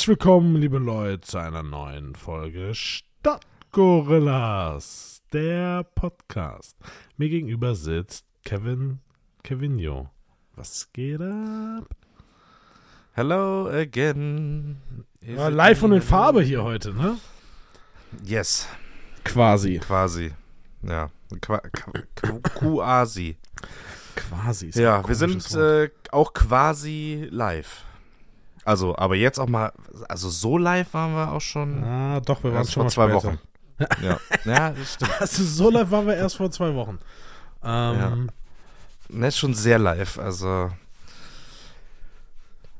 Herzlich willkommen, liebe Leute, zu einer neuen Folge Stadtgorillas, der Podcast. Mir gegenüber sitzt Kevin Kevinio. Was geht ab? Hello again. Ja, live und in Farbe hier heute, ne? Yes, Quasi. quasi. Ja, Qua Qu- Qu- quasi. Quasi. Ja, wir sind äh, auch quasi live. Also, aber jetzt auch mal, also so live waren wir auch schon ah, doch, wir waren schon vor mal zwei später. Wochen. Ja, ja, das stimmt. Also so live waren wir erst vor zwei Wochen. Ähm, Ne, ist schon sehr live, also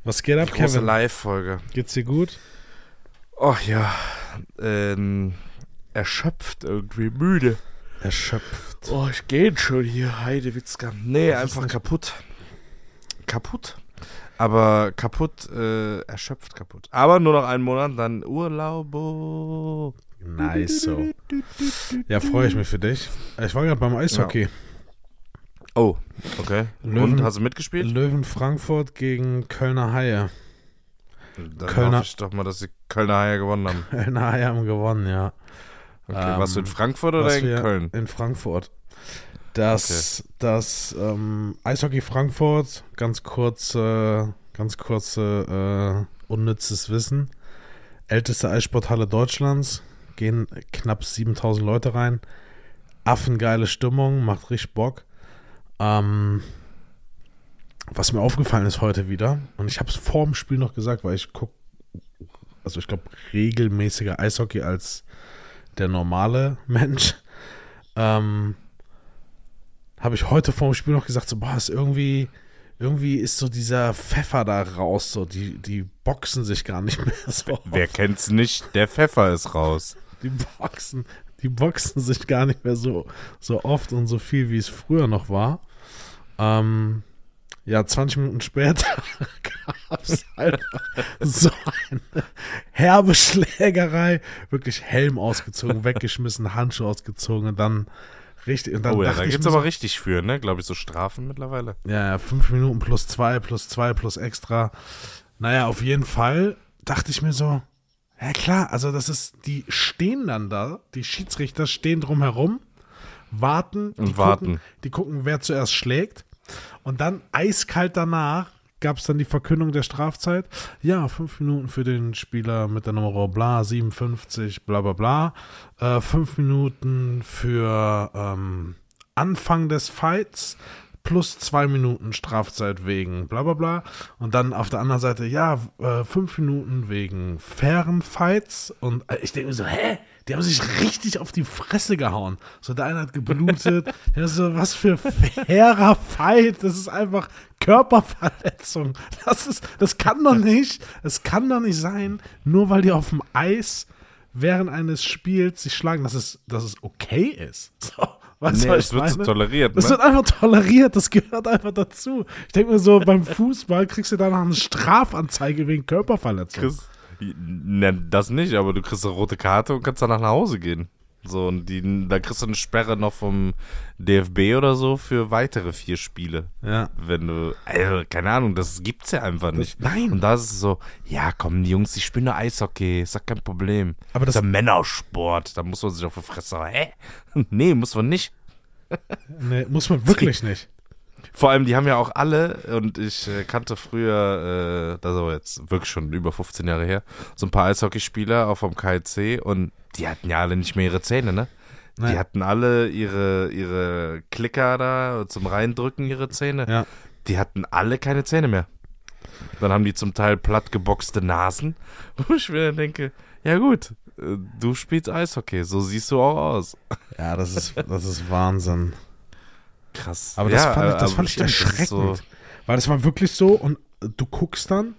Was geht ab, große Kevin? Live-Folge. Geht's dir gut? Oh ja, ähm, erschöpft irgendwie, müde. Erschöpft. Oh, ich gehe schon hier, Heidewitzka. Nee, ist einfach kaputt. Kaputt. Aber kaputt, äh, erschöpft kaputt. Aber nur noch einen Monat, dann Urlaub. Nice so. Ja, freue ich mich für dich. Ich war gerade beim Eishockey. Oh, okay. Löwen- Und, hast du mitgespielt? Löwen Frankfurt gegen Kölner Haie. Dann Kölner- hoffe ich doch mal, dass die Kölner Haie gewonnen haben. Kölner Haie haben gewonnen, ja. Okay, Ähm, warst du in Frankfurt oder in Köln? In Frankfurt. Das, das ähm, Eishockey Frankfurt, ganz kurze, ganz kurze, äh, unnützes Wissen. Älteste Eissporthalle Deutschlands, gehen knapp 7000 Leute rein. Affengeile Stimmung, macht richtig Bock. Ähm, was mir aufgefallen ist heute wieder, und ich habe es vor dem Spiel noch gesagt, weil ich gucke, also ich glaube, regelmäßiger Eishockey als der normale Mensch. Ähm, habe ich heute vor dem Spiel noch gesagt, so, boah, ist irgendwie, irgendwie ist so dieser Pfeffer da raus, so, die, die boxen sich gar nicht mehr so. Wer kennt's nicht? Der Pfeffer ist raus. Die boxen, die boxen sich gar nicht mehr so, so oft und so viel, wie es früher noch war. Ähm, ja, 20 Minuten später gab es einfach so eine herbe Schlägerei. Wirklich Helm ausgezogen, weggeschmissen, Handschuhe ausgezogen und dann richtig. Und dann Oh ja, da gibt's mir aber richtig für, ne? Glaube ich, so Strafen mittlerweile. ja, fünf Minuten plus zwei, plus zwei, plus extra. Naja, auf jeden Fall dachte ich mir so, ja klar, also das ist, die stehen dann da, die Schiedsrichter stehen drumherum, warten, Und warten. Gucken, die gucken, wer zuerst schlägt. Und dann eiskalt danach gab es dann die Verkündung der Strafzeit. Ja, fünf Minuten für den Spieler mit der Nummer bla, 57, bla bla bla. Äh, fünf Minuten für ähm, Anfang des Fights plus zwei Minuten Strafzeit wegen bla bla bla. Und dann auf der anderen Seite, ja, äh, fünf Minuten wegen fairen Fights. Und äh, ich denke mir so, hä? Die haben sich richtig auf die Fresse gehauen. So, der eine hat geblutet. ja, so, was für fairer Fight. Das ist einfach Körperverletzung. Das ist, das kann doch nicht, es kann doch nicht sein, nur weil die auf dem Eis während eines Spiels sich schlagen, dass es, dass es okay ist. So, weißt Nee, ich wird toleriert, Das ne? wird einfach toleriert, das gehört einfach dazu. Ich denke mir so, beim Fußball kriegst du danach eine Strafanzeige wegen Körperverletzung. Chris, ne, das nicht, aber du kriegst eine rote Karte und kannst danach nach Hause gehen. So, und die, da kriegst du eine Sperre noch vom DFB oder so für weitere vier Spiele. Ja. Wenn du, also, keine Ahnung, das gibt's ja einfach nicht. nein. Und da ist es so, ja, komm, die Jungs, die spielen nur Eishockey, ist doch kein Problem. Aber das- ist ja Männersport, da muss man sich auf die Fresse. Hä? Nee, muss man nicht. Nee, muss man wirklich nicht. Vor allem, die haben ja auch alle, und ich äh, kannte früher, äh, das ist aber jetzt wirklich schon über 15 Jahre her, so ein paar Eishockeyspieler auch vom KIC und die hatten ja alle nicht mehr ihre Zähne, ne? Die hatten alle ihre, ihre Klicker da zum Reindrücken, ihre Zähne. Ja. Die hatten alle keine Zähne mehr. Dann haben die zum Teil platt geboxte Nasen, wo ich mir dann denke, ja gut, äh, du spielst Eishockey, so siehst du auch aus. Ja, das ist, das ist Wahnsinn. Krass. Aber das Ja, fand ich, das fand ich erschreckend. so- Weil das war wirklich so und du guckst dann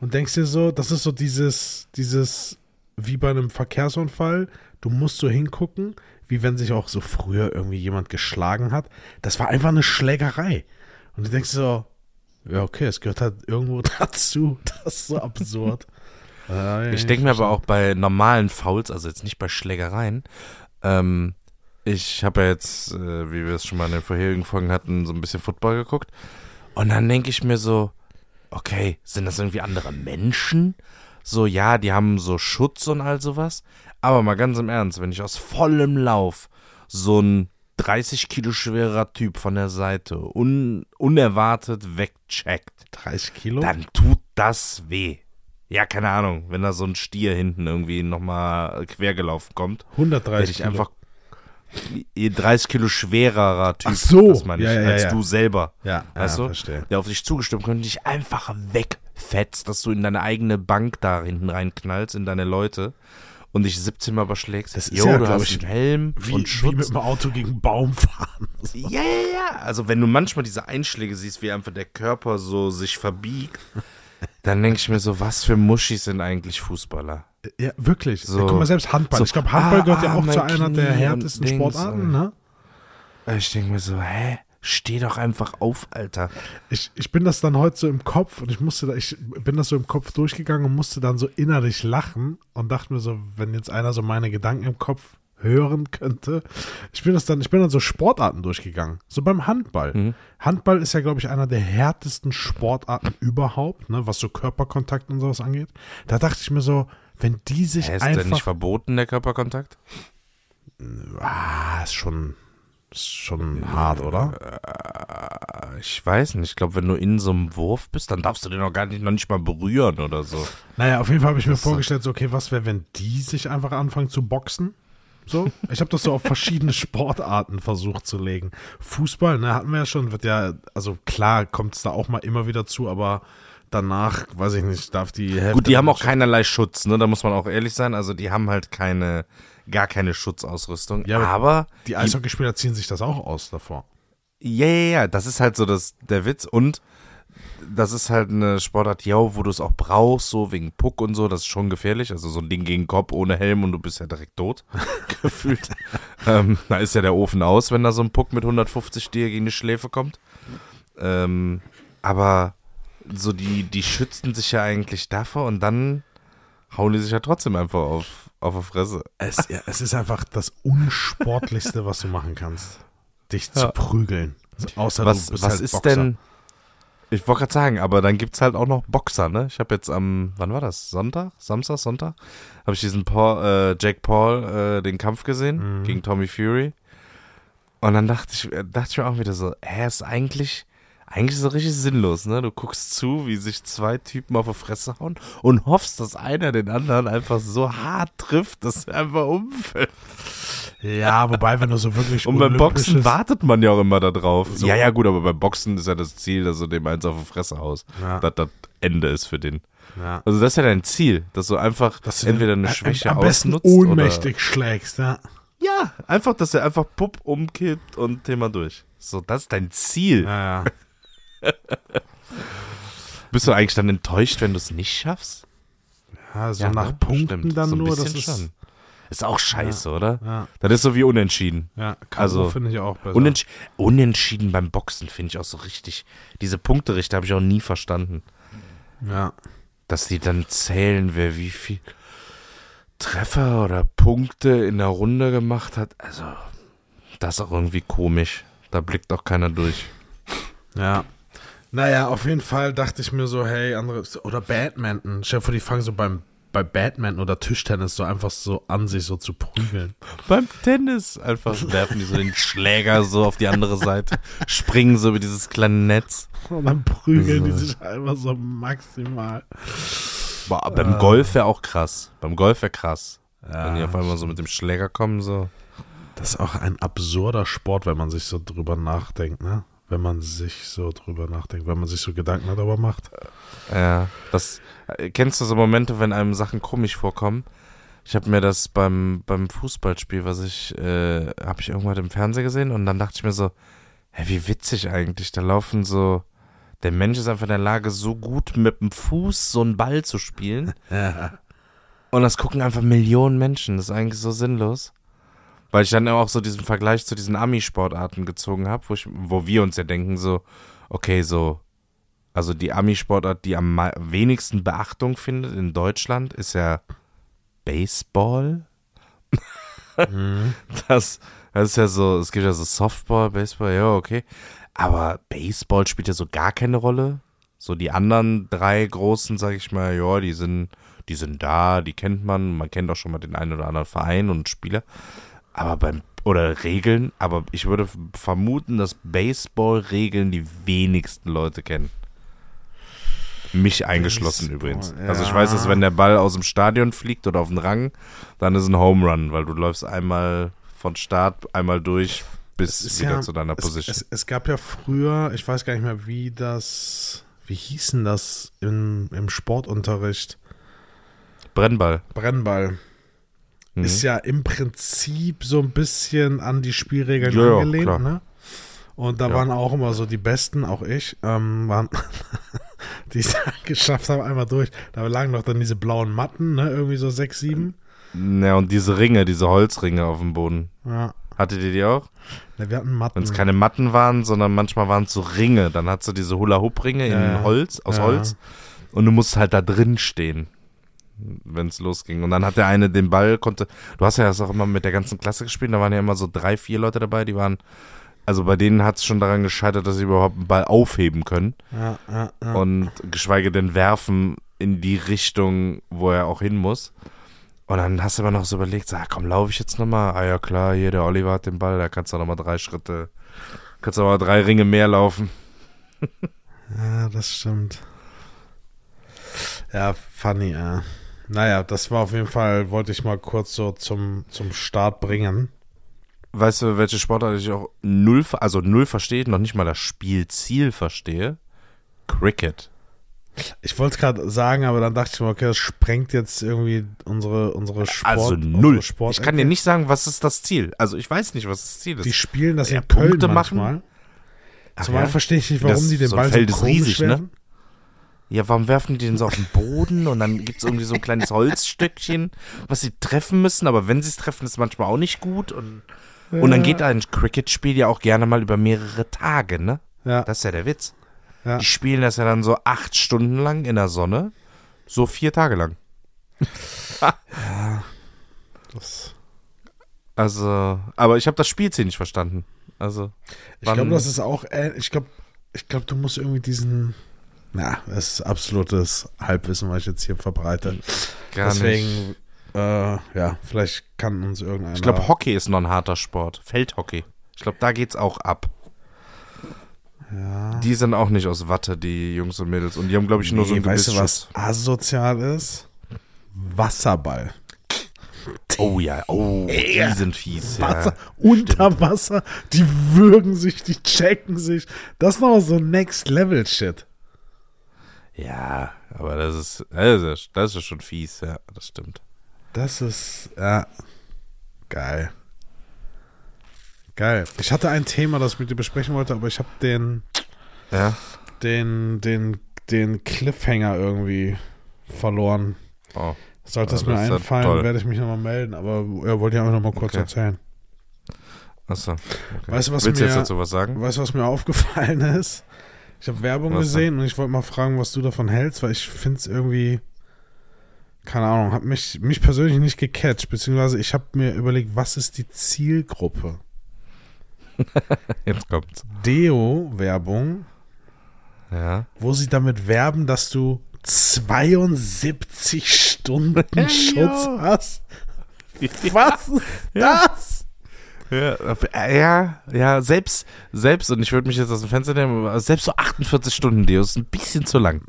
und denkst dir so, das ist so dieses, dieses, wie bei einem Verkehrsunfall, du musst so hingucken, wie wenn sich auch so früher irgendwie jemand geschlagen hat. Das war einfach eine Schlägerei. Und du denkst so, ja, okay, es gehört halt irgendwo dazu. Das ist so absurd. Ich denke mir aber auch bei normalen Fouls, also jetzt nicht bei Schlägereien, ähm, ich habe ja jetzt, äh, wie wir es schon mal in den vorherigen Folgen hatten, so ein bisschen Football geguckt. Und dann denke ich mir so, okay, sind das irgendwie andere Menschen? So, ja, die haben so Schutz und all sowas. Aber mal ganz im Ernst, wenn ich aus vollem Lauf so ein 30 Kilo schwerer Typ von der Seite un unerwartet wegcheckt, 30 Kilo? dann tut das weh. Ja, keine Ahnung, wenn da so ein Stier hinten irgendwie nochmal quer gelaufen kommt, hätte 130 ich Kilo. einfach 30 Kilo schwererer Typ, Ach so. das meine ich, Ja, ja, als ja. du selber. Ja, Weißt du? verstehe. Der auf dich zugestimmt könnte dich einfach wegfetzt, dass du in deine eigene Bank da hinten reinknallst, in deine Leute und dich 17 Mal überschlägst. Das ist Jo, ja, du hast ich, einen Helm Wie, und wie Schutz. mit dem Auto gegen einen Baum fahren. Ja, ja, ja. Also wenn du manchmal diese Einschläge siehst, wie einfach der Körper so sich verbiegt, dann denke ich mir so, was für Muschis sind eigentlich Fußballer? Ja, wirklich. So. Ja, guck mal, selbst Handball. So, ich glaube, Handball ah, gehört ja ah, auch zu einer der härtesten Dings, Sportarten, ne? Ich denke mir so, hä? Steh doch einfach auf, Alter. Ich, ich bin das dann heute so im Kopf und ich musste da, ich bin das so im Kopf durchgegangen und musste dann so innerlich lachen und dachte mir so, wenn jetzt einer so meine Gedanken im Kopf hören könnte. Ich bin das dann, ich bin dann so Sportarten durchgegangen. So beim Handball. Mhm. Handball ist ja, glaube ich, einer der härtesten Sportarten überhaupt, ne, was so Körperkontakt und sowas angeht. Da dachte ich mir so, wenn die sich Hä, ist denn nicht einfach. verboten, der Körperkontakt? Ah, ist schon, ist schon hart, oder? Äh, Ich weiß nicht. Ich glaube, wenn du in so einem Wurf bist, dann darfst du den noch gar nicht, noch nicht mal berühren oder so. Naja, auf jeden Fall habe ich mir Das ist so- vorgestellt, so, okay, was wäre, wenn die sich einfach anfangen zu boxen? So, ich habe das so auf verschiedene Sportarten versucht zu legen. Fußball, ne, hatten wir ja schon, wird ja, also klar kommt es da auch mal immer wieder zu, aber danach, weiß ich nicht, darf die Hälfte. Gut, die haben auch keinerlei Schutz, ne? Da muss man auch ehrlich sein. Also die haben halt keine, gar keine Schutzausrüstung. Ja, aber aber Die Eishockeyspieler ziehen sich das auch aus davor. Ja, ja, ja, das ist halt so das, der Witz. Und das ist halt eine Sportart, ja, wo du es auch brauchst, so wegen Puck und so, das ist schon gefährlich. Also so ein Ding gegen Kopf ohne Helm und du bist ja direkt tot, gefühlt. ähm, da ist ja der Ofen aus, wenn da so ein Puck mit 150 dir gegen die Schläfe kommt. Ähm, aber so die, die schützen sich ja eigentlich davor und dann hauen die sich ja trotzdem einfach auf, auf die Fresse. Es, ja, es ist einfach das Unsportlichste, was du machen kannst. Dich zu Ja. prügeln. Außer was du bist was halt ist Boxer. denn. Ich wollte gerade sagen, aber dann gibt es halt auch noch Boxer, ne? Ich habe jetzt am, wann war das? Sonntag? Samstag, Sonntag? Habe ich diesen Paul, äh, Jake Paul, äh, den Kampf gesehen Mhm. gegen Tommy Fury. Und dann dachte ich, äh, dachte ich mir auch wieder so, hä, ist eigentlich, eigentlich so richtig sinnlos, ne? Du guckst zu, wie sich zwei Typen auf die Fresse hauen und hoffst, dass einer den anderen einfach so hart trifft, dass er einfach umfällt. Ja, wobei, wenn du so wirklich Und beim Boxen wartet man ja auch immer da drauf. So. Ja, ja, gut, aber beim Boxen ist ja das Ziel, dass du dem eins auf die Fresse haust. Ja. Dass das Ende ist für den. Ja. Also das ist ja dein Ziel, dass du einfach Dass du entweder eine Schwäche am besten ausnutzt ohnmächtig schlägst, ja. Oder, ja, einfach, dass er einfach Pupp umkippt und Thema durch. So, das ist dein Ziel. Ja, ja. Bist du eigentlich dann enttäuscht, wenn du es nicht schaffst? ja so Ja, nach ne? Punkten Stimmt, dann so nur, das ist schon. Ist auch scheiße, oder? Ja, Das ist so wie unentschieden. ja. K.O. Also, finde ich auch besser. Unentsch unentschieden beim Boxen finde ich auch so richtig. Diese Punkterichter habe ich auch nie verstanden. ja. dass die dann zählen, wer wie viel Treffer oder Punkte in der Runde gemacht hat. Also, das ist auch irgendwie komisch. Da blickt auch keiner durch. Ja. Naja, auf jeden Fall dachte ich mir so, hey, andere. Oder Badminton. Stell dir vor, die fangen so beim, bei Badminton oder Tischtennis so einfach so an, sich so zu prügeln. Beim Tennis einfach werfen die so den Schläger so auf die andere Seite, springen so über dieses kleine Netz. Und dann prügeln die So. sich einfach so maximal. Boah, beim Golf wäre auch krass. Beim Golf wäre krass. Ja, Wenn die auf einmal so mit dem Schläger kommen, so. Das ist auch ein absurder Sport, wenn man sich so drüber nachdenkt, ne? Wenn man sich so drüber nachdenkt, wenn man sich so Gedanken darüber macht. Ja, das äh, kennst du so Momente, wenn einem Sachen komisch vorkommen? Ich habe mir das beim beim Fußballspiel, was ich äh, habe ich irgendwann im Fernsehen gesehen und dann dachte ich mir so, hä, wie witzig eigentlich, da laufen so der Mensch ist einfach in der Lage, so gut mit dem Fuß so einen Ball zu spielen. Ja. Und das gucken einfach Millionen Menschen. Das ist eigentlich so sinnlos. Weil ich dann auch so diesen Vergleich zu diesen Ami-Sportarten gezogen habe, wo, ich- wo wir uns ja denken, so, okay, so, also die Ami-Sportart, die am wenigsten Beachtung findet in Deutschland, ist ja Baseball. Mhm. Das, das ist ja so, es gibt ja so Softball, Baseball, ja, okay. Aber Baseball spielt ja so gar keine Rolle. So die anderen drei großen, sag ich mal, ja, die sind, die sind da, die kennt man, man kennt auch schon mal den einen oder anderen Verein und Spieler. Aber beim, oder Regeln, aber ich würde vermuten, dass Baseball-Regeln die wenigsten Leute kennen. Mich eingeschlossen Baseball, übrigens. ja. Also ich weiß, dass wenn der Ball aus dem Stadion fliegt oder auf den Rang, dann ist ein Home Run, weil du läufst einmal von Start, einmal durch bis wieder ja- zu deiner es, Position. Es, es gab ja früher, ich weiß gar nicht mehr, wie das, wie hießen das im, im Sportunterricht? Brennball. Brennball. Mhm. Ist ja im Prinzip so ein bisschen an die Spielregeln Ja, ja, angelehnt, klar. ne? Und da Ja. waren auch immer so die Besten, auch ich, ähm, waren, die es geschafft haben, einmal durch. Da lagen doch dann diese blauen Matten, ne? Irgendwie so sechs, sieben. Ja, und diese Ringe, diese Holzringe auf dem Boden. Ja. Hattet ihr die auch? Ne, wir hatten Matten. Wenn es keine Matten waren, sondern manchmal waren es so Ringe. Dann hast du diese Hula-Hoop-Ringe Ja, in ja. Holz, aus Ja. Holz. Und du musst halt da drin stehen, wenn es losging. Und dann hat der eine den Ball, konnte. Du hast ja das auch immer mit der ganzen Klasse gespielt. Da waren ja immer so drei, vier Leute dabei, die waren. Also bei denen hat es schon daran gescheitert, dass sie überhaupt einen Ball aufheben können. ja, ja, ja. und geschweige denn werfen in die Richtung, wo er auch hin muss. Und dann hast du aber noch so überlegt, sag, komm, laufe ich jetzt nochmal? Ah ja, klar, hier, der Oliver hat den Ball, da kannst du nochmal drei Schritte, kannst du nochmal drei Ringe mehr laufen. Ja, das stimmt. Ja, funny, ja. Naja, das war auf jeden Fall, wollte ich mal kurz so zum, zum Start bringen. Weißt du, welche Sportart ich auch null, also null verstehe, noch nicht mal das Spielziel verstehe? Cricket. Ich wollte es gerade sagen, aber dann dachte ich mir, okay, das sprengt jetzt irgendwie unsere, unsere Sport. Also null. Sport Ich kann dir nicht sagen, was ist das Ziel. Also ich weiß nicht, was das Ziel Die ist. spielen das Ja, in Köln Punkte machen? manchmal. Ach Zumal ja? verstehe ich nicht, warum Das- die den so Ball Feld so ist riesig, ne? Ja, warum werfen die den so auf den Boden und dann gibt es irgendwie so ein kleines Holzstückchen, was sie treffen müssen, aber wenn sie es treffen, ist es manchmal auch nicht gut. Und, und dann geht ein Cricket-Spiel ja auch gerne mal über mehrere Tage, ne? Ja, Das ist ja der Witz. Ja. Die spielen das ja dann so acht Stunden lang in der Sonne, so vier Tage lang. das, Also, aber ich habe das Spielziel nicht verstanden. Also, ich glaube, das ist auch, äh, ich glaube, ich glaube, du musst irgendwie diesen, na, das ist absolutes Halbwissen, was ich jetzt hier verbreite. gar nicht. Deswegen, äh, ja, vielleicht kann uns irgendeiner. Ich glaube, Hockey ist noch ein harter Sport. Feldhockey. Ich glaube, da geht's auch ab. ja. Die sind auch nicht aus Watte, die Jungs und Mädels. Und die haben, glaube ich, nur so Nee, ein weißt du, was asozial ist? Wasserball. Oh ja, oh, die sind fies. Wasser, Ja. unter Wasser, die würgen sich, die checken sich. Das ist noch so Next Level Shit. Ja, aber das ist, das ist, das ist schon fies, ja, das stimmt. Das ist, ja, geil. Geil. Ich hatte ein Thema, das ich mit dir besprechen wollte, aber ich habe den, Ja, den, den, den Cliffhanger irgendwie verloren. oh. Sollte es Ja, mir ja einfallen, werde ich mich nochmal melden, aber er wollte ja einfach nochmal kurz Okay. erzählen. Achso. Okay. Weißt du, was Willst du mir, jetzt dazu was sagen? weißt du, was mir aufgefallen ist? Ich habe Werbung Was gesehen und ich wollte mal fragen, was du davon hältst, weil ich finde es irgendwie, keine Ahnung, hat mich, mich persönlich nicht gecatcht, beziehungsweise ich habe mir überlegt, was ist die Zielgruppe? Jetzt kommt's. Deo-Werbung, Ja. wo sie damit werben, dass du 72 Stunden Schutz hast. Was ist das? Ja, äh, ja, ja, selbst, selbst, und ich würde mich jetzt aus dem Fenster nehmen, aber selbst so 48 Stunden Deo ist ein bisschen zu lang.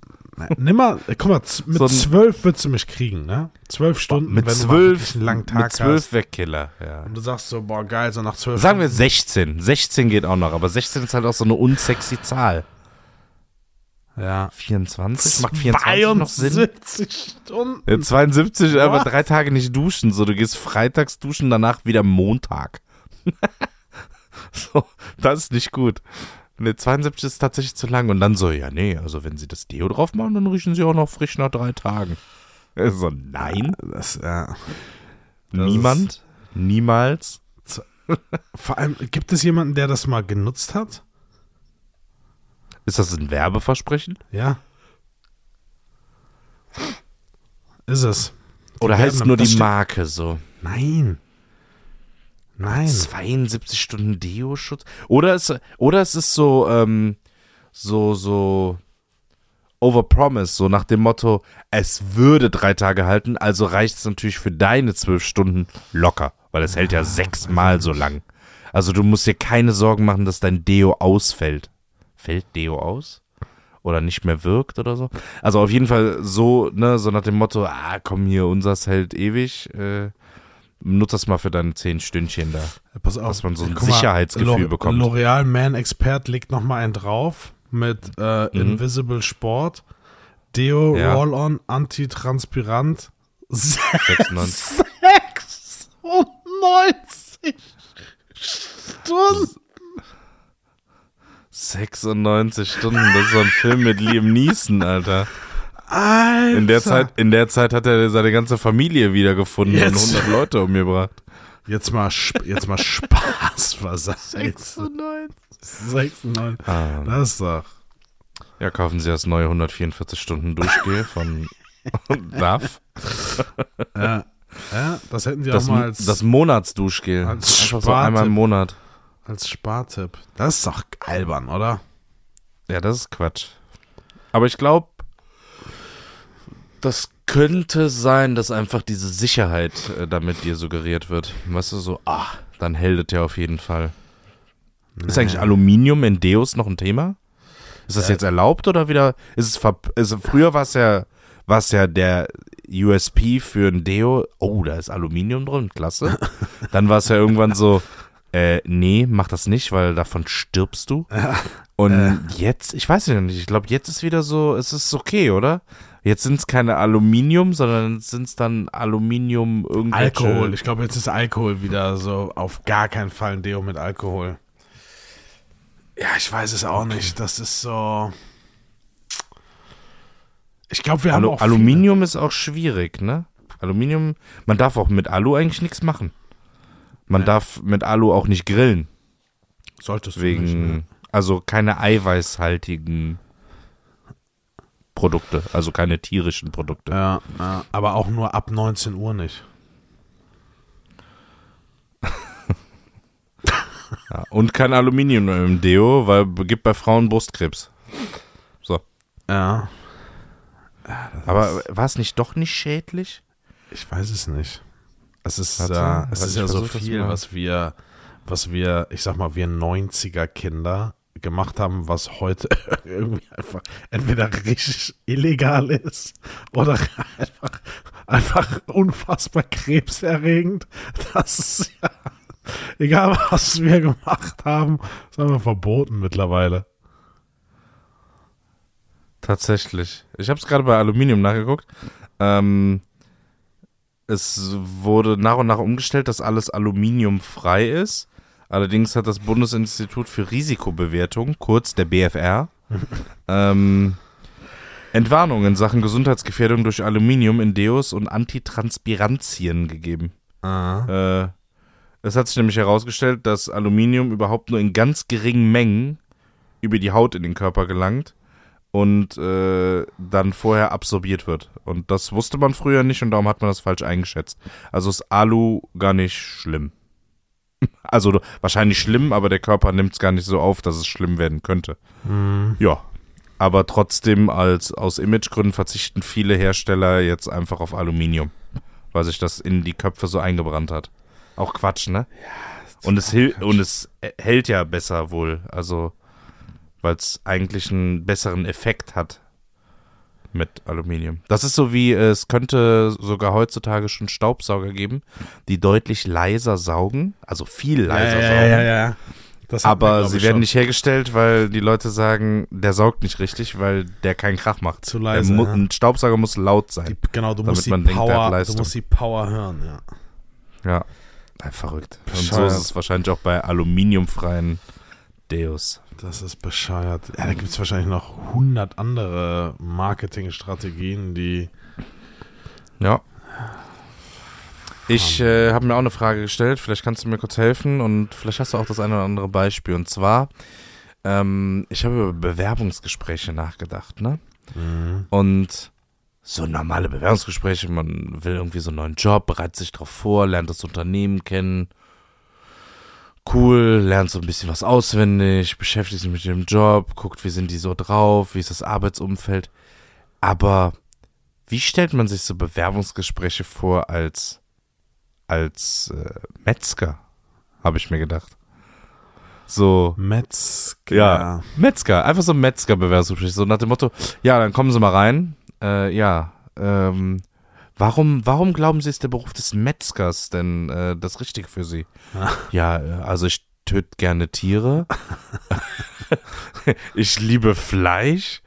Nimm mal, guck mal, mit So zwölf würdest du mich kriegen, ne? Zwölf Stunden, Mit wenn du zwölf, wirklich einen langen Tag mit zwölf. Wegkiller, ja. Und du sagst so, boah, geil, so nach zwölf Sagen wir 16. 16 geht auch noch, aber 16 ist halt auch so eine unsexy Zahl. Ja. 24? Macht 24 noch Sinn? 72 Stunden. Ja, 72, aber drei Tage nicht duschen. So, du gehst freitags duschen, danach wieder Montag. so, das ist nicht gut. Ne, 72 ist tatsächlich zu lang. Und dann so, ja, nee, also wenn sie das Deo drauf machen, dann riechen sie auch noch frisch nach drei Tagen. So, nein, Das, ja. niemand, niemals. Vor allem, gibt es jemanden, der das mal genutzt hat? Ist das ein Werbeversprechen? Ja. Ist es. Oder heißt werben nur die das Marke so? Nein. Nein. 72 Stunden Deo-Schutz? Oder es, oder es ist so, ähm, so, so overpromise, so nach dem Motto, es würde drei Tage halten, also reicht es natürlich für deine zwölf Stunden locker, weil es hält ja sechsmal so lang. Also du musst dir keine Sorgen machen, dass dein Deo ausfällt. Fällt Deo aus? Oder nicht mehr wirkt oder so? Also auf jeden Fall so, ne, so nach dem Motto, ah, komm hier, unseres hält ewig, äh, nutz das mal für deine zehn Stündchen da. Pass auf, Dass man so ein mal, Sicherheitsgefühl L'O- bekommt. L'Oreal Man Expert legt nochmal einen drauf mit äh, Mhm. Invisible Sport, Deo Ja. Roll-On, Antitranspirant. 96. 96 Stunden. 96 Stunden, das ist so ein Film mit Liam Neeson, Alter. Alter. In der Zeit, in der Zeit hat er seine ganze Familie wiedergefunden und Jetzt. 100 Leute umgebracht. Jetzt mal, jetzt mal Spaß beiseite. 96. Ah, Das ist doch. ja, kaufen Sie das neue 144 Stunden Durchgeh von DAF. Ja, ja, das hätten sie Das, auch mal als, das Monatsduschgel. als Einfach so Spartipp. einmal im Monat. als Spartipp. Das ist doch albern, oder? Ja, das ist Quatsch. Aber ich glaube, das könnte sein, dass einfach diese Sicherheit äh, damit dir suggeriert wird. Weißt du, so, ah, dann es ja auf jeden Fall. Ist eigentlich Aluminium in Deos noch ein Thema? Ist das Ja. jetzt erlaubt oder wieder? Ist es ver ist, früher war es ja, war es ja der USP für ein Deo. Oh, da ist Aluminium drin, klasse. Dann war es ja irgendwann so, äh, nee, mach das nicht, weil davon stirbst du. Und jetzt, ich weiß ja nicht, ich glaube, jetzt ist wieder so, es ist okay, oder? Jetzt sind es keine Aluminium, sondern sind es dann Aluminium irgendwelche. Alkohol. Ich glaube, jetzt ist Alkohol wieder so auf gar keinen Fall ein Deo mit Alkohol. Ja, ich weiß es auch nicht. Das ist so. Ich glaube, wir haben Alu auch Aluminium ist auch schwierig, ne? Aluminium, man darf auch mit Alu eigentlich nichts machen. Man darf mit Alu auch nicht grillen. Solltest du wegen, nicht, ne? also keine eiweißhaltigen Produkte, also keine tierischen Produkte. Ja, ja, aber auch nur ab 19 Uhr nicht. Ja, und kein Aluminium im Deo, weil gibt bei Frauen Brustkrebs. So. Ja, Aber war es nicht doch nicht schädlich? ich weiß es nicht. Es ist, Warte, ja, es ist ja so viel, was wir, was wir, ich sag mal, wir 90er Kinder gemacht haben, was heute irgendwie einfach entweder richtig illegal ist oder einfach, einfach unfassbar krebserregend. Das ist ja, egal was wir gemacht haben, ist einfach verboten mittlerweile. Tatsächlich. Ich habe es gerade bei Aluminium nachgeguckt. Ähm, es wurde nach und nach umgestellt, dass alles aluminiumfrei ist. Allerdings hat das Bundesinstitut für Risikobewertung, kurz der BFR, ähm, Entwarnung in Sachen Gesundheitsgefährdung durch Aluminium in Deos und Antitranspirantien gegeben. Ah. Äh, es hat sich nämlich herausgestellt, dass Aluminium überhaupt nur in ganz geringen Mengen über die Haut in den Körper gelangt und äh, dann vorher absorbiert wird. Und das wusste man früher nicht und darum hat man das falsch eingeschätzt. Also ist Alu gar nicht schlimm. Also wahrscheinlich schlimm, aber der Körper nimmt es gar nicht so auf, dass es schlimm werden könnte. Ja. Aber trotzdem als aus Imagegründen verzichten viele Hersteller jetzt einfach auf Aluminium, weil sich das in die Köpfe so eingebrannt hat. Auch Quatsch, ne? und es hil- und es äh, hält ja besser wohl, also weil es eigentlich einen besseren Effekt hat mit Aluminium. Das ist so wie es könnte sogar heutzutage schon Staubsauger geben, die deutlich leiser saugen, also viel leiser ja, saugen. ja, ja, ja. Aber glaub sie werden schon. nicht hergestellt, weil die Leute sagen, der saugt nicht richtig, weil der keinen Krach macht. Zu leise, mu- ja. Ein Staubsauger muss laut sein. Die, genau, du damit musst, die man denkt, Power, du musst die Power hören, ja. ja. verrückt. Und so ist es wahrscheinlich auch bei aluminiumfreien Deos. Das ist bescheuert. Ja, da gibt es wahrscheinlich noch 100 andere Marketingstrategien, die. Ja. Ich äh, habe mir auch eine Frage gestellt, vielleicht kannst du mir kurz helfen und vielleicht hast du auch das eine oder andere Beispiel. Und zwar, ähm, ich habe über Bewerbungsgespräche nachgedacht, ne? Und so normale Bewerbungsgespräche, man will irgendwie so einen neuen Job, bereitet sich darauf vor, lernt das Unternehmen kennen. Cool, lernt so ein bisschen was auswendig, beschäftigt sich mit dem Job, guckt, wie sind die so drauf, wie ist das Arbeitsumfeld. Aber wie stellt man sich so Bewerbungsgespräche vor als, als äh, Metzger? Habe ich mir gedacht. So, Metzger. ja, Metzger, einfach so ein Metzger-Bewerbungsgespräch. So nach dem Motto, ja, dann kommen Sie mal rein. Äh, ja, ähm, warum, warum glauben Sie, ist der Beruf des Metzgers denn äh, das Richtige für Sie? Ja, äh, also ich töte gerne Tiere. ich liebe Fleisch.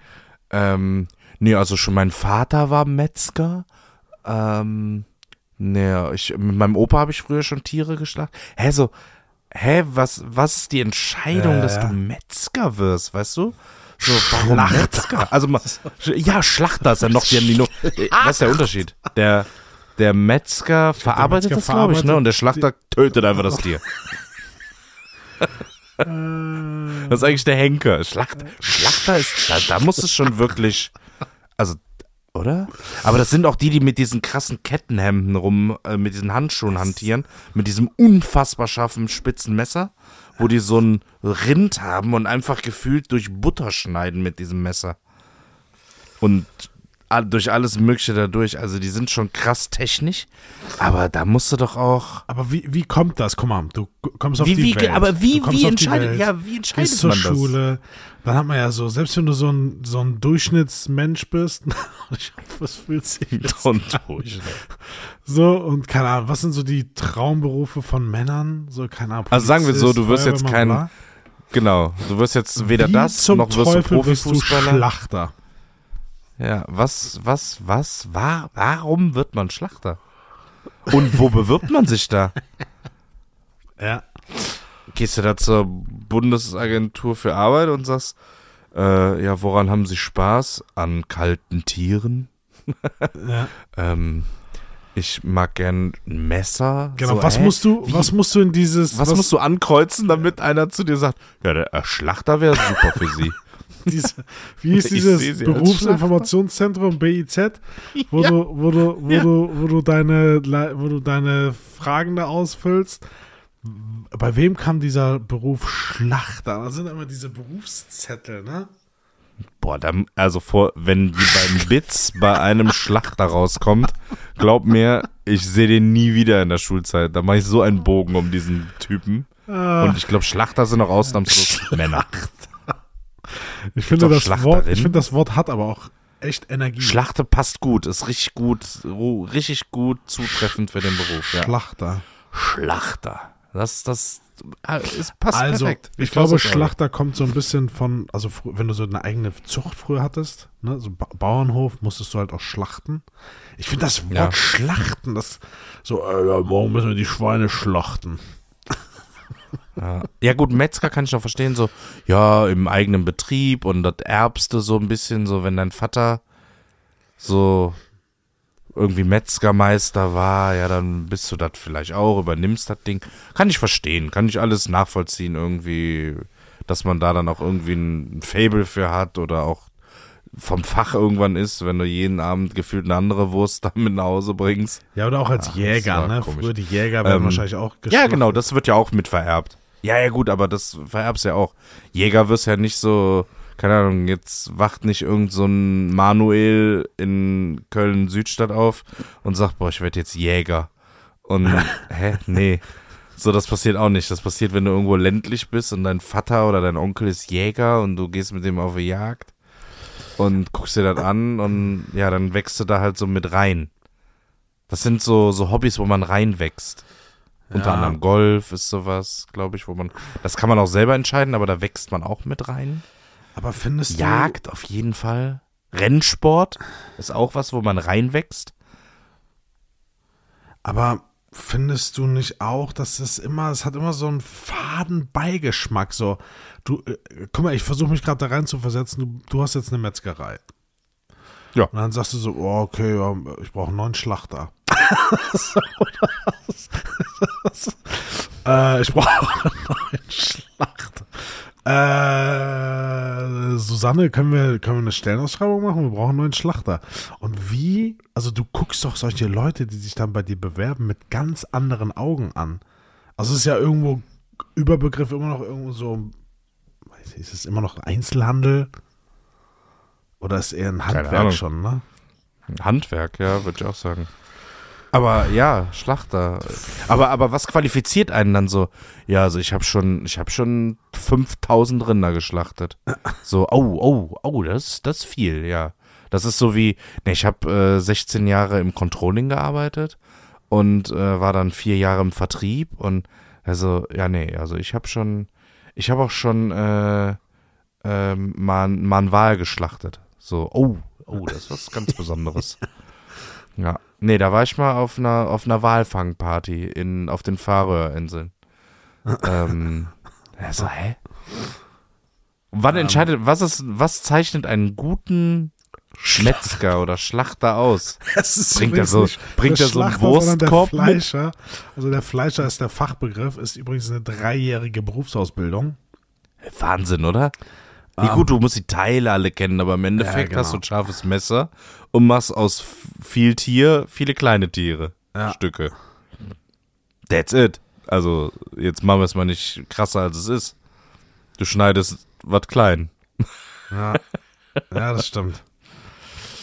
Ähm, nee, also schon mein Vater war Metzger. Ähm, nee, ich, mit meinem Opa habe ich früher schon Tiere geschlachtet. Hä, so, hä, was, was ist die Entscheidung, Ja, dass ja. du Metzger wirst, weißt du? So, warum Schlachter. Also, ja, Schlachter ist ja noch, die haben die äh, was ist der Unterschied? Der, der Metzger verarbeitet Metzger das, glaube ich, ne? Und der Schlachter tötet einfach das Tier. Äh, Das ist eigentlich der Henker. Schlacht, Schlachter ist, da, da muss es schon wirklich, also, oder? Aber das sind auch die, die mit diesen krassen Kettenhemden rum, äh, mit diesen Handschuhen hantieren, mit diesem unfassbar scharfen spitzen Messer, wo die so ein Rind haben und einfach gefühlt durch Butter schneiden mit diesem Messer. Und durch alles Mögliche dadurch. Also die sind schon krass technisch, aber da musst du doch auch. Aber wie, wie kommt das? Guck mal, du kommst auf Wie, die wie, Welt. aber wie, Du wie entscheidet, Welt, ja, wie entscheidet gehst zur man das? Schule, dann hat man ja so, selbst wenn du so ein, so ein Durchschnittsmensch bist, ich hoffe, das fühlt sich durch. so und keine Ahnung, was sind so die Traumberufe von Männern? So, keine Ahnung. Also sagen wir so, du wirst jetzt kein- bla. Genau, du wirst jetzt weder Wie das, noch wirst du Teufel wirst du Profifußballer. Schlachter. Ja, was, was, was, war, warum wird man Schlachter? Und wo bewirbt man sich da? Ja. Gehst du da zur Bundesagentur für Arbeit und sagst, äh, ja, woran haben Sie Spaß? An kalten Tieren? ja. Ähm, ich mag gern ein Messer. Genau, So, was hä? musst du, Wie- was musst du in dieses, Was, musst du ankreuzen, damit einer zu dir sagt, ja, der Schlachter wäre super für Sie. diese, wie ist dieses Berufsinformationszentrum BIZ, wo du, wo du, wo Ja. du, wo du deine, wo du deine Fragen da ausfüllst. Bei wem kam dieser Beruf Schlachter? Da sind immer diese Berufszettel, ne? Boah, dann, also vor, wenn die beim Bits bei einem Schlachter rauskommt, glaub mir, ich sehe den nie wieder in der Schulzeit. Da mache ich so einen Bogen um diesen Typen. Ah, Und ich glaube, Schlachter sind auch ausnahmslos Männer. Ich finde das Wort, ich finde das Wort hat aber auch echt Energie. Schlachter passt gut, ist richtig gut, richtig gut zutreffend für den Beruf. Ja. Schlachter. Schlachter. Das, das, ah, es passt Also, perfekt. ich weiß glaube, das auch. Schlachter kommt so ein bisschen von, also wenn du so eine eigene Zucht früher hattest, ne, so ba Bauernhof, musstest du halt auch schlachten. Ich finde das Wort Ja. schlachten, das so, äh, ja, morgen müssen wir die Schweine schlachten. Ja. gut, Metzger kann ich noch verstehen, so, ja, im eigenen Betrieb und das erbst du so ein bisschen, so wenn dein Vater so irgendwie Metzgermeister war, ja, dann bist du das vielleicht auch, übernimmst das Ding. Kann ich verstehen, kann ich alles nachvollziehen irgendwie, dass man da dann auch irgendwie ein Fable für hat oder auch vom Fach irgendwann ist, wenn du jeden Abend gefühlt eine andere Wurst da mit nach Hause bringst. Ja, oder auch als Ach, Jäger, ne? komisch. Früher die Jäger werden Ähm, wahrscheinlich auch Ja, genau, das wird ja auch mit vererbt. Ja, ja, gut, aber das vererbst ja auch. Jäger wirst ja nicht so, keine Ahnung, jetzt wacht nicht irgend so ein Manuel in Köln-Südstadt auf und sagt, boah, ich werde jetzt Jäger. Und, hä, nee. So, das passiert auch nicht. Das passiert, wenn du irgendwo ländlich bist und dein Vater oder dein Onkel ist Jäger und du gehst mit dem auf die Jagd und guckst dir das an und ja, dann wächst du da halt so mit rein. Das sind so, so Hobbys, wo man reinwächst. Unter Ja. anderem Golf ist sowas, glaube ich, wo man. Das kann man auch selber entscheiden, aber da wächst man auch mit rein. Aber findest du, Jagd auf jeden Fall. Rennsport ist auch was, wo man reinwächst. aber findest du nicht auch, dass es immer, es hat immer so einen faden Beigeschmack, so, du, äh, guck mal, ich versuche mich gerade da rein zu versetzen, du, du hast jetzt eine Metzgerei. Ja. Und dann sagst du so, oh, okay, ja, ich brauche einen neuen Schlachter. äh, ich brauche einen neuen Schlachter. Äh, Susanne, können wir, können wir eine Stellenausschreibung machen? Wir brauchen einen neuen Schlachter. Und wie, also du guckst doch solche Leute, die sich dann bei dir bewerben, mit ganz anderen Augen an. Also es ist ja irgendwo Überbegriff immer noch irgendwo so, weiß ich, ist es immer noch Einzelhandel? Oder ist eher ein Handwerk schon, ne? Handwerk, ja, würde ich auch sagen. Aber ja, Schlachter. Aber, aber was qualifiziert einen dann so? Ja, also ich habe schon, ich habe schon 5000 Rinder geschlachtet. So, oh, oh, oh, das, das ist viel, ja. Das ist so wie, ne, ich habe äh, 16 Jahre im Controlling gearbeitet und äh, war dann vier Jahre im Vertrieb und also, ja, nee, also ich habe schon, ich habe auch schon äh, ähm, mal, mal einen Wal geschlachtet. So, oh, oh, das ist was ganz Besonderes. Ja. Nee, da war ich mal auf einer, auf einer Walfangparty in, auf den Färöerinseln. ähm, also, hä? Wann entscheidet, was ist, was zeichnet einen guten Metzger oder Schlachter aus? Bringt er so- bringt er so einen Wurstkorb der mit? Fleischer, Also der Fleischer ist der Fachbegriff, ist übrigens eine dreijährige Berufsausbildung. Wahnsinn, oder? Wie Ähm, gut, du musst die Teile alle kennen, aber im Endeffekt Ja, hast du genau. ein scharfes Messer und machst aus viel Tier viele kleine Tiere. Ja. Stücke. That's it. Also, jetzt machen wir es mal nicht krasser, als es ist. Du schneidest was klein. Ja, ja das stimmt.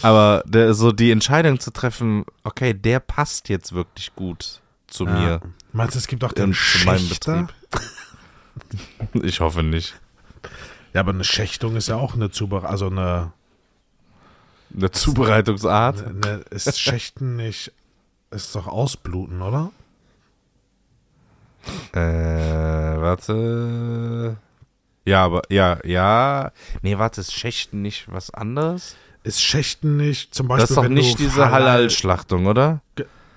Aber der, so die Entscheidung zu treffen, okay, der passt jetzt wirklich gut zu Ja. mir Meinst du, es gibt auch den und zu meinem Schächter? Betrieb. Ich hoffe nicht. Ja, aber eine Schächtung ist ja auch eine Zubereitung, also eine, Eine Zubereitungsart. eine, ist Schächten nicht, ist doch Ausbluten, oder? Äh, warte. Ja, aber, ja, ja. Nee, warte, ist Schächten nicht was anderes? Ist Schächten nicht zum Beispiel, Das ist doch nicht diese Halal-Schlachtung, oder?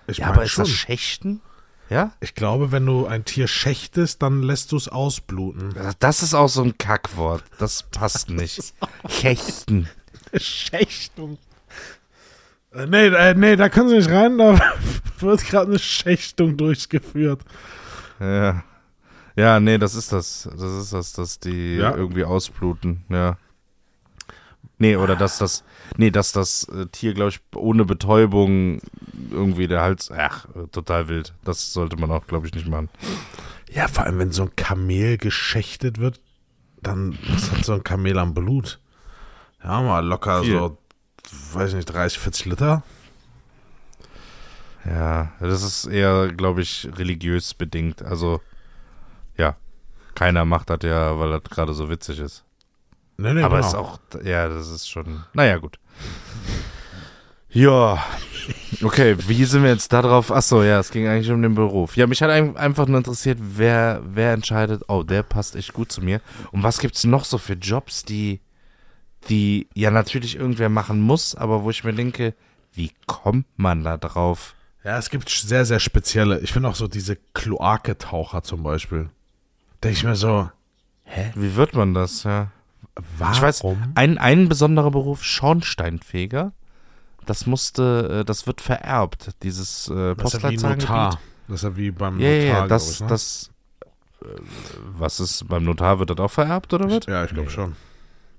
Ich Ja, aber ist schon. das Schächten? Ja? Ich glaube, wenn du ein Tier schächtest, dann lässt du es ausbluten. Das ist auch so ein Kackwort. Das passt nicht. Schächten. Schächtung. Äh, nee, äh, nee, da können Sie nicht rein, da wird gerade eine Schächtung durchgeführt. Ja. Ja, nee, das ist das. Das ist das, dass die Ja. irgendwie ausbluten, ja. Nee, oder dass das, nee, dass das äh, Tier, glaube ich, ohne Betäubung irgendwie der Hals, ach, total wild. Das sollte man auch, glaube ich, nicht machen. Ja, vor allem, wenn so ein Kamel geschächtet wird, dann was hat so ein Kamel am Blut? Ja, mal locker Viel. so, weiß ich nicht, 30, 40 Liter. Ja, das ist eher, glaube ich, religiös bedingt. Also, ja, keiner macht das ja, weil das gerade so witzig ist. Nee, nee, Aber genau. ist auch, ja, das ist schon, naja, gut. Ja, okay, wie sind wir jetzt da drauf? Achso, ja, es ging eigentlich um den Beruf. Ja, mich hat ein- einfach nur interessiert, wer, wer entscheidet, oh, der passt echt gut zu mir. Und was gibt's noch so für Jobs, die, die ja natürlich irgendwer machen muss, aber wo ich mir denke, wie kommt man da drauf? Ja, es gibt sehr, sehr spezielle. Ich finde auch so diese Kloaketaucher zum Beispiel. Denke ich mir so, hä? Wie wird man das, ja? Warum? Ich weiß, ein, ein besonderer Beruf, Schornsteinfeger, das musste, äh, das wird vererbt, dieses äh, das ist ja wie Postleitzahlengebiet. Notar. Das ist ja wie beim Ja, Notar, ja, ja, glaub das, ich, ne? das, äh, was ist, beim Notar wird das auch vererbt, oder was? Ja, ich glaube schon.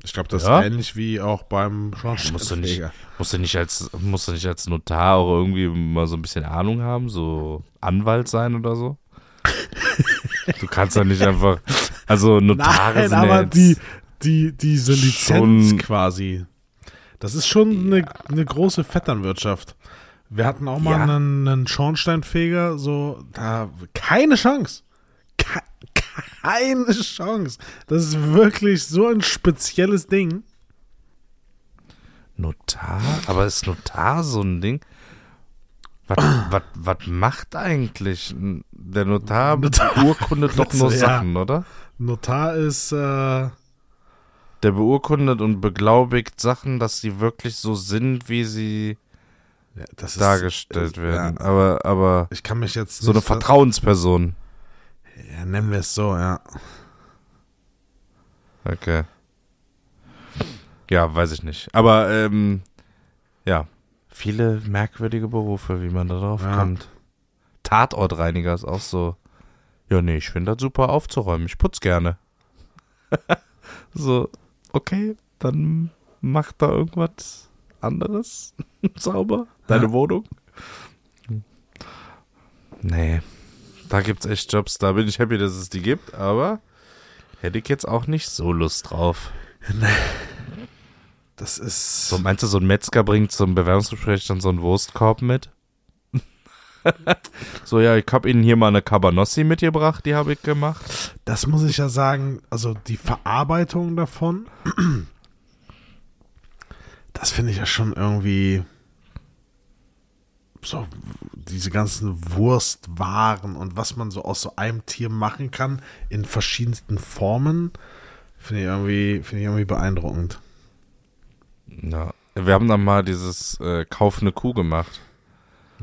Ich glaube, das Ja? ist ähnlich wie auch beim Musst du nicht, Schornsteinfeger. musst du nicht als, musst du nicht als Notar auch irgendwie mal so ein bisschen Ahnung haben, so Anwalt sein oder so? du kannst ja nicht einfach, also Notare Nein, sind ja aber jetzt, die, die, diese Lizenz schon- quasi, das ist schon eine, eine große Vetternwirtschaft. Wir hatten auch mal Ja. einen, einen Schornsteinfeger, so, da, keine Chance. Ke keine Chance. Das ist wirklich so ein spezielles Ding. Notar? Aber ist Notar so ein Ding? Was, was, was macht eigentlich der Notar? Notar- beurkundet doch nur Ja. Sachen, oder? Notar ist, äh, Der beurkundet und beglaubigt Sachen, dass sie wirklich so sind, wie sie ja, das ist dargestellt ist- werden. Ja, Aber, aber ich kann mich jetzt so eine Vertrauensperson. Ja, nennen wir es so, ja. Okay. Ja, weiß ich nicht. Aber, ähm, ja, viele merkwürdige Berufe, wie man da drauf Ja. kommt. Tatortreiniger ist auch so. Ja, nee, ich finde das super aufzuräumen. Ich putz gerne. so, okay, dann mach da irgendwas anderes sauber. Deine Ja. Wohnung. Nee, da gibt's echt Jobs. Da bin ich happy, dass es die gibt, aber hätte ich jetzt auch nicht so Lust drauf. Das ist. So, meinst du, so ein Metzger bringt zum Bewerbungsgespräch dann so einen Wurstkorb mit? so, ja, ich habe Ihnen hier mal eine Cabanossi mitgebracht, die habe ich gemacht. Das muss ich ja sagen, also die Verarbeitung davon, das finde ich ja schon irgendwie so diese ganzen Wurstwaren und was man so aus so einem Tier machen kann in verschiedensten Formen, finde ich irgendwie finde ich irgendwie beeindruckend. Ja, wir haben dann mal dieses äh, Kauf eine Kuh gemacht.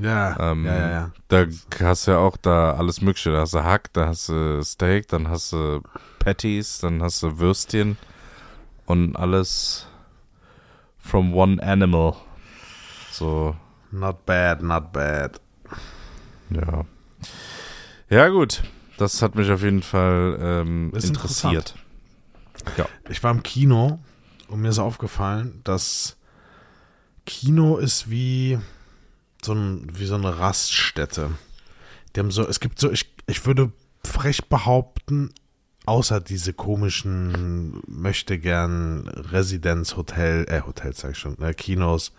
Ja, Ähm, ja, ja, ja. Da hast du ja auch da alles Mögliche. Da hast du Hack, da hast du Steak, dann hast du Patties, dann hast du Würstchen und alles from one animal. So, Not bad, not bad. ja. Ja, gut. Das hat mich auf jeden Fall ähm, interessiert. Ich war im Kino und mir ist aufgefallen, dass Kino ist wie so, ein, wie so eine Raststätte. Die haben so, es gibt so, ich, ich würde frech behaupten, außer diese komischen möchte gern Residenzhotel, äh, Hotels sag ich schon, äh, Kinos,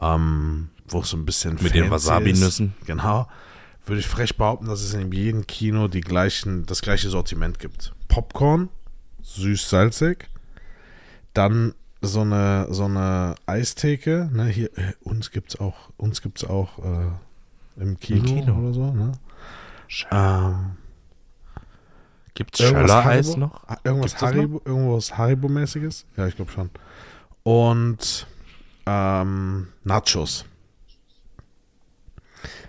ähm, wo es so ein bisschen Mit den Wasabi-Nüssen. Genau. Würde ich frech behaupten, dass es in jedem Kino die gleichen, das gleiche Sortiment gibt. Popcorn, süß-salzig, dann so eine, so eine Eistheke, ne, hier, äh, uns gibt's auch, uns gibt's auch äh, im Kino, Kino. oder so, ne? Ähm, Gibt's irgendwas Schöller-Eis noch? Irgendwas das Haribo, Haribo-mäßiges? Ja, ich glaube schon. Und ähm, Nachos.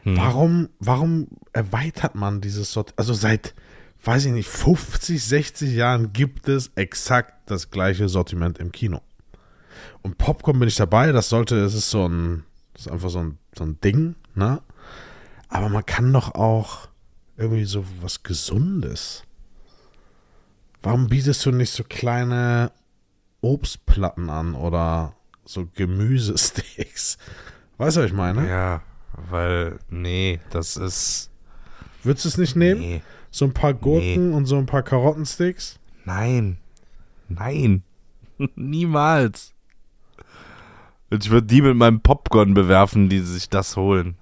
Hm. Warum, warum erweitert man dieses Sort? Also seit, weiß ich nicht, 50, 60 Jahren gibt es exakt das gleiche Sortiment im Kino. Und Popcorn bin ich dabei, das sollte, es ist so ein, das ist einfach so ein, so ein Ding, ne? Aber man kann doch auch irgendwie so was Gesundes. Warum bietest du nicht so kleine Obstplatten an oder so Gemüsesticks? Weißt du, was ich meine? Ja, weil, nee, das ist. Würdest du es nicht nehmen? Nee. So ein paar Gurken und so ein paar Karottensticks? Nein. Nein. Niemals. Und ich würde die mit meinem Popcorn bewerfen, die sich das holen.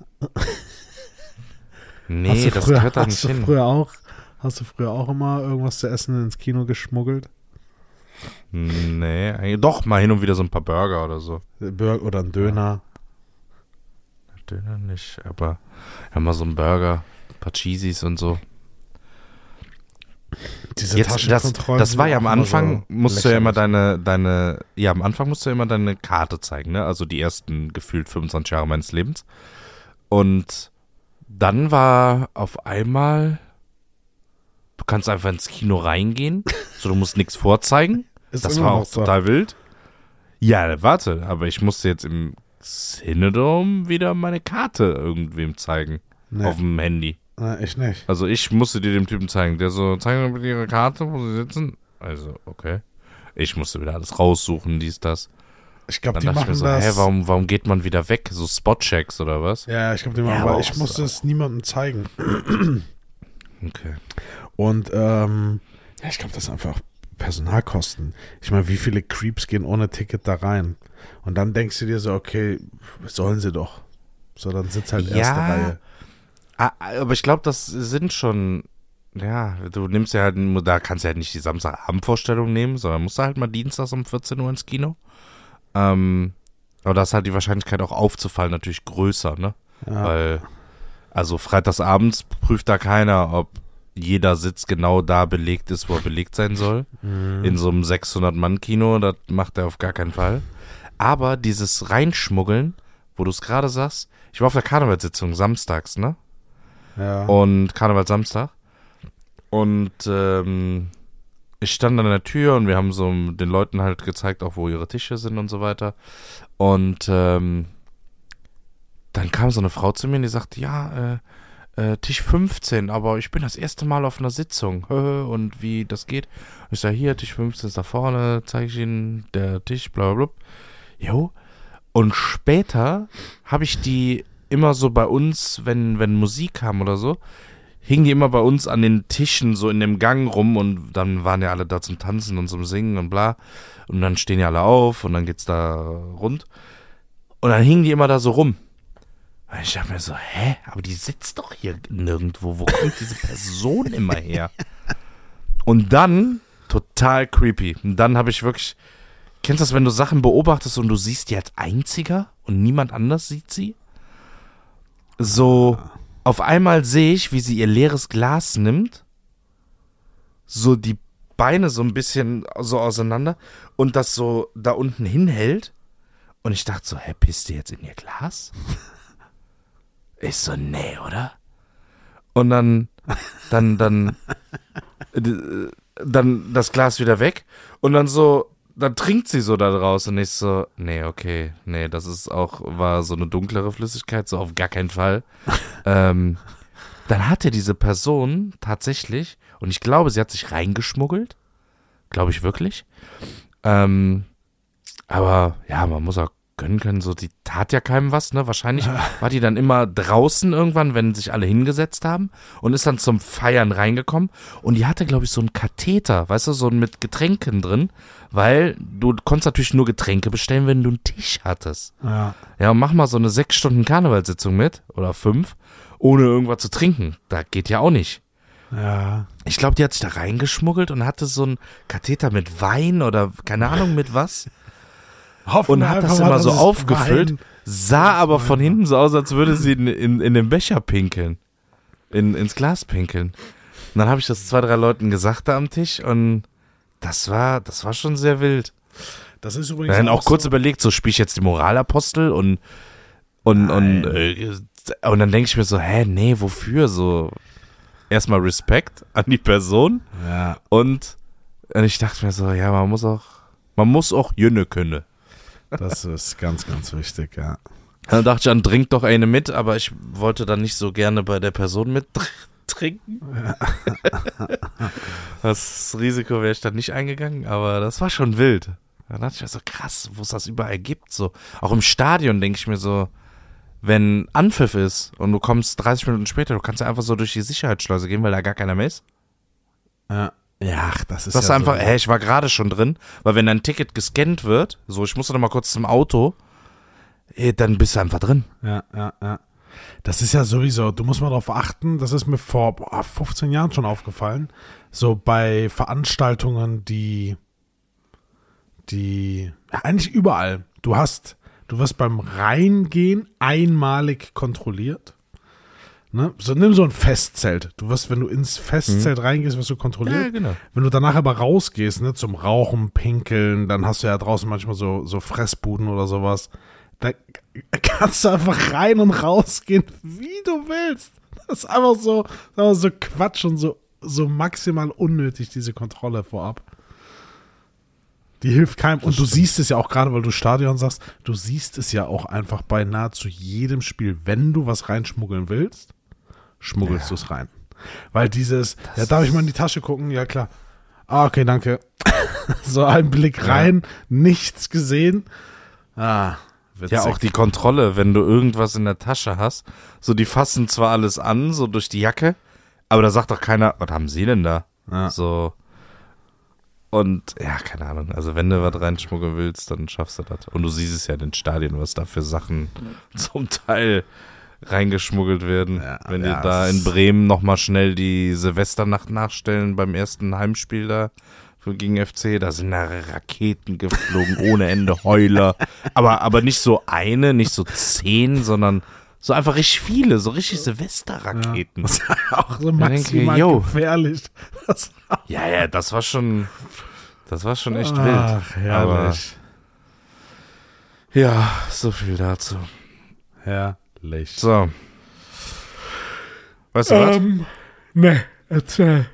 Nee, hast du das früher, gehört da hast nicht du hin. früher auch, hast du früher auch immer irgendwas zu essen ins Kino geschmuggelt? Nee, doch, mal hin und wieder so ein paar Burger oder so. Burger oder ein Döner? Döner nicht, aber ja, mal so ein Burger, ein paar Cheesies und so. Diese Jetzt, das, das war ja am Anfang, so musst du ja immer lächerlich. deine, deine, ja, am Anfang musst du ja immer deine Karte zeigen, ne? Also die ersten gefühlt 25 Jahre meines Lebens. Und dann war auf einmal, du kannst einfach ins Kino reingehen, so du musst nichts vorzeigen. Ist das war auch so. total wild. Ja, warte, aber ich musste jetzt im Cinedome wieder meine Karte irgendwem zeigen. Nee. Auf dem Handy. Na, ich nicht. Also ich musste dir dem Typen zeigen, der so, zeigen Sie bitte Ihre Karte, wo Sie sitzen. Also, okay. Ich musste wieder alles raussuchen, dies, das. Ich glaube, Dann die dachte ich machen mir so, das. hä, warum, warum geht man wieder weg? So Spotchecks oder was? Ja, ich glaube, die machen, Ja, aber ich musste so. es niemandem zeigen. Okay. Und ähm, ja, ich glaube, das ist einfach Personalkosten. Ich meine, wie viele Creeps gehen ohne Ticket da rein? Und dann denkst du dir so, okay, sollen sie doch. So, dann sitzt halt Ja. erste Reihe. Ah, aber ich glaube, das sind schon, ja, du nimmst ja halt, da kannst du ja nicht die Samstagabendvorstellung nehmen, sondern musst du halt mal dienstags um 14 Uhr ins Kino. Ähm, aber da ist halt die Wahrscheinlichkeit auch aufzufallen natürlich größer, ne? Ja. Weil, also freitagsabends prüft da keiner, ob jeder Sitz genau da belegt ist, wo er belegt sein soll. Mhm. In so einem 600-Mann-Kino, das macht er auf gar keinen Fall. Aber dieses Reinschmuggeln, wo du es gerade sagst, ich war auf der Karnevalssitzung samstags, ne? Ja. Und Karneval Samstag. Und ähm, ich stand an der Tür und wir haben so den Leuten halt gezeigt, auch wo ihre Tische sind und so weiter. Und ähm, dann kam so eine Frau zu mir und die sagte, ja, äh, äh, Tisch 15, aber ich bin das erste Mal auf einer Sitzung. und wie das geht. Ich sage, hier, Tisch 15 ist da vorne, zeige ich Ihnen der Tisch, bla bla bla. Jo. Und später habe ich die immer so bei uns, wenn, wenn Musik kam oder so, hingen die immer bei uns an den Tischen so in dem Gang rum und dann waren ja alle da zum Tanzen und zum Singen und bla. Und dann stehen ja alle auf und dann geht's da rund. Und dann hingen die immer da so rum. Und ich dachte mir so, hä? Aber die sitzt doch hier nirgendwo. Wo kommt diese Person immer her? Und dann, total creepy. Und dann habe ich wirklich, kennst du das, wenn du Sachen beobachtest und du siehst die als einziger und niemand anders sieht sie? So, auf einmal sehe ich, wie sie ihr leeres Glas nimmt, so die Beine so ein bisschen so auseinander und das so da unten hinhält. Und ich dachte so, hä, pisst die jetzt in ihr Glas? Ich so, nee, oder? Und dann, dann, dann, äh, dann das Glas wieder weg und dann so, dann trinkt sie so da draus und ich so, nee, okay, nee, das ist auch, war so eine dunklere Flüssigkeit, so auf gar keinen Fall. ähm, dann hatte diese Person tatsächlich, und ich glaube, sie hat sich reingeschmuggelt, glaube ich wirklich. Ähm, aber ja, man muss auch gönnen können, so, die tat ja keinem was, ne? Wahrscheinlich war die dann immer draußen irgendwann, wenn sich alle hingesetzt haben und ist dann zum Feiern reingekommen und die hatte, glaube ich, so einen Katheter, weißt du, so mit Getränken drin, weil du konntest natürlich nur Getränke bestellen, wenn du einen Tisch hattest. Ja. Ja, und mach mal so eine sechs Stunden Karnevalssitzung mit oder fünf, ohne irgendwas zu trinken. Da geht ja auch nicht. Ja. Ich glaube, die hat sich da reingeschmuggelt und hatte so einen Katheter mit Wein oder keine Ahnung mit was und hat das immer so aufgefüllt, Wein- sah aber von hinten so aus, als würde sie in, in, in den Becher pinkeln. In, ins Glas pinkeln. Und dann habe ich das zwei, drei Leuten gesagt da am Tisch und das war, das war schon sehr wild. Das ist übrigens Dann auch kurz so, überlegt, so spiele ich jetzt die Moralapostel und und und, äh, und dann denke ich mir so, hä, nee, wofür so? Erstmal Respekt an die Person Ja. und, und ich dachte mir so, ja, man muss auch, man muss auch Jünne können. Das ist ganz, ganz wichtig, ja. Dann dachte ich, dann trink doch eine mit, aber ich wollte dann nicht so gerne bei der Person mit trinken. Das Risiko wäre ich dann nicht eingegangen, aber das war schon wild. Da dachte ich mir so, krass, wo es das überall gibt. So. Auch im Stadion denke ich mir so, wenn Anpfiff ist und du kommst 30 Minuten später, du kannst ja einfach so durch die Sicherheitsschleuse gehen, weil da gar keiner mehr ist. Ja, ja das ist Das ist ja einfach, so. hä, ich war gerade schon drin, weil wenn dein Ticket gescannt wird, so, ich musste noch mal kurz zum Auto, eh, dann bist du einfach drin. Ja, ja, ja. Das ist ja sowieso, du musst mal darauf achten, das ist mir vor boah, 15 Jahren schon aufgefallen, so bei Veranstaltungen, die, die, ja, eigentlich überall, du hast, du wirst beim Reingehen einmalig kontrolliert. Ne? So, nimm so ein Festzelt. Du wirst, wenn du ins Festzelt reingehst, wirst du kontrolliert. genau. Wenn du danach aber rausgehst, ne, zum Rauchen, Pinkeln, dann hast du ja draußen manchmal so, so Fressbuden oder sowas. Da kannst du einfach rein und rausgehen, wie du willst. Das ist einfach so, einfach so Quatsch und so, so maximal unnötig, diese Kontrolle vorab. Die hilft keinem. Und du siehst es ja auch gerade, weil du Stadion sagst, du siehst es ja auch einfach bei nahezu jedem Spiel, wenn du was reinschmuggeln willst, schmuggelst du es rein. Weil dieses, ja, darf ich mal in die Tasche gucken? Ja, klar. Ah, okay, danke. so ein Blick rein, nichts gesehen. Ah, witzig. Ja, auch die Kontrolle, wenn du irgendwas in der Tasche hast. So, die fassen zwar alles an, so durch die Jacke, aber da sagt doch keiner, was haben sie denn da? Ja. So. Und ja, keine Ahnung. Also, wenn du was reinschmuggeln willst, dann schaffst du das. Und du siehst es ja in den Stadien, was da für Sachen zum Teil reingeschmuggelt werden. Ja, wenn ja, die da in Bremen nochmal schnell die Silvesternacht nachstellen beim ersten Heimspiel da gegen FC, da sind da Raketen geflogen ohne Ende, Heuler. Aber, aber nicht so eine, nicht so zehn, sondern so einfach richtig viele, so richtig Silvesterraketen. Das ist auch so denke maximal yo. gefährlich. Ja, ja, das war schon, das war schon echt Ach, wild. Aber herrlich. ja, so viel dazu. Herrlich. So. Weißt du was? Ähm, ne, erzähl.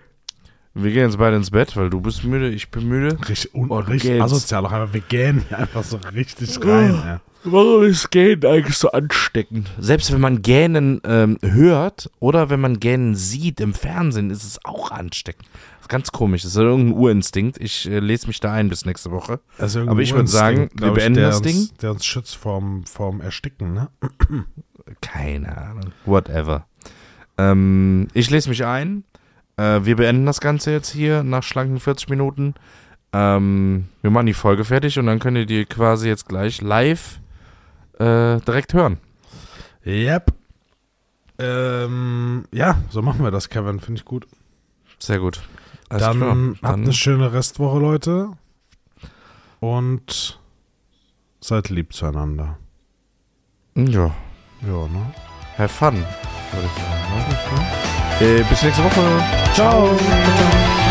Wir gehen jetzt beide ins Bett, weil du bist müde, ich bin müde. Richtig, un Und richtig geht's. asozial auch einfach. Wir gähnen hier einfach so richtig rein. Ja. Warum ist Gähnen eigentlich so ansteckend? Selbst wenn man Gähnen ähm, hört oder wenn man Gähnen sieht im Fernsehen, ist es auch ansteckend. Ganz komisch. Das ist irgendein Urinstinkt. Ich äh, lese mich da ein bis nächste Woche. Also Aber ich würd irgendein sagen, wir beenden der das uns, Ding. Der uns schützt vorm, vorm Ersticken, ne? Keine Ahnung. Whatever. Ähm, ich lese mich ein. Äh, wir beenden das Ganze jetzt hier nach schlanken 40 Minuten. Ähm, wir machen die Folge fertig und dann könnt ihr die quasi jetzt gleich live äh, direkt hören. Yep. Ähm, ja, so machen wir das, Kevin. Finde ich gut. Sehr gut. Alles dann klar. habt Dann- eine schöne Restwoche, Leute. Und seid lieb zueinander. Ja, Ja, ne? have fun, würde ich sagen. Ne? Äh, bis nächste Woche. Ciao.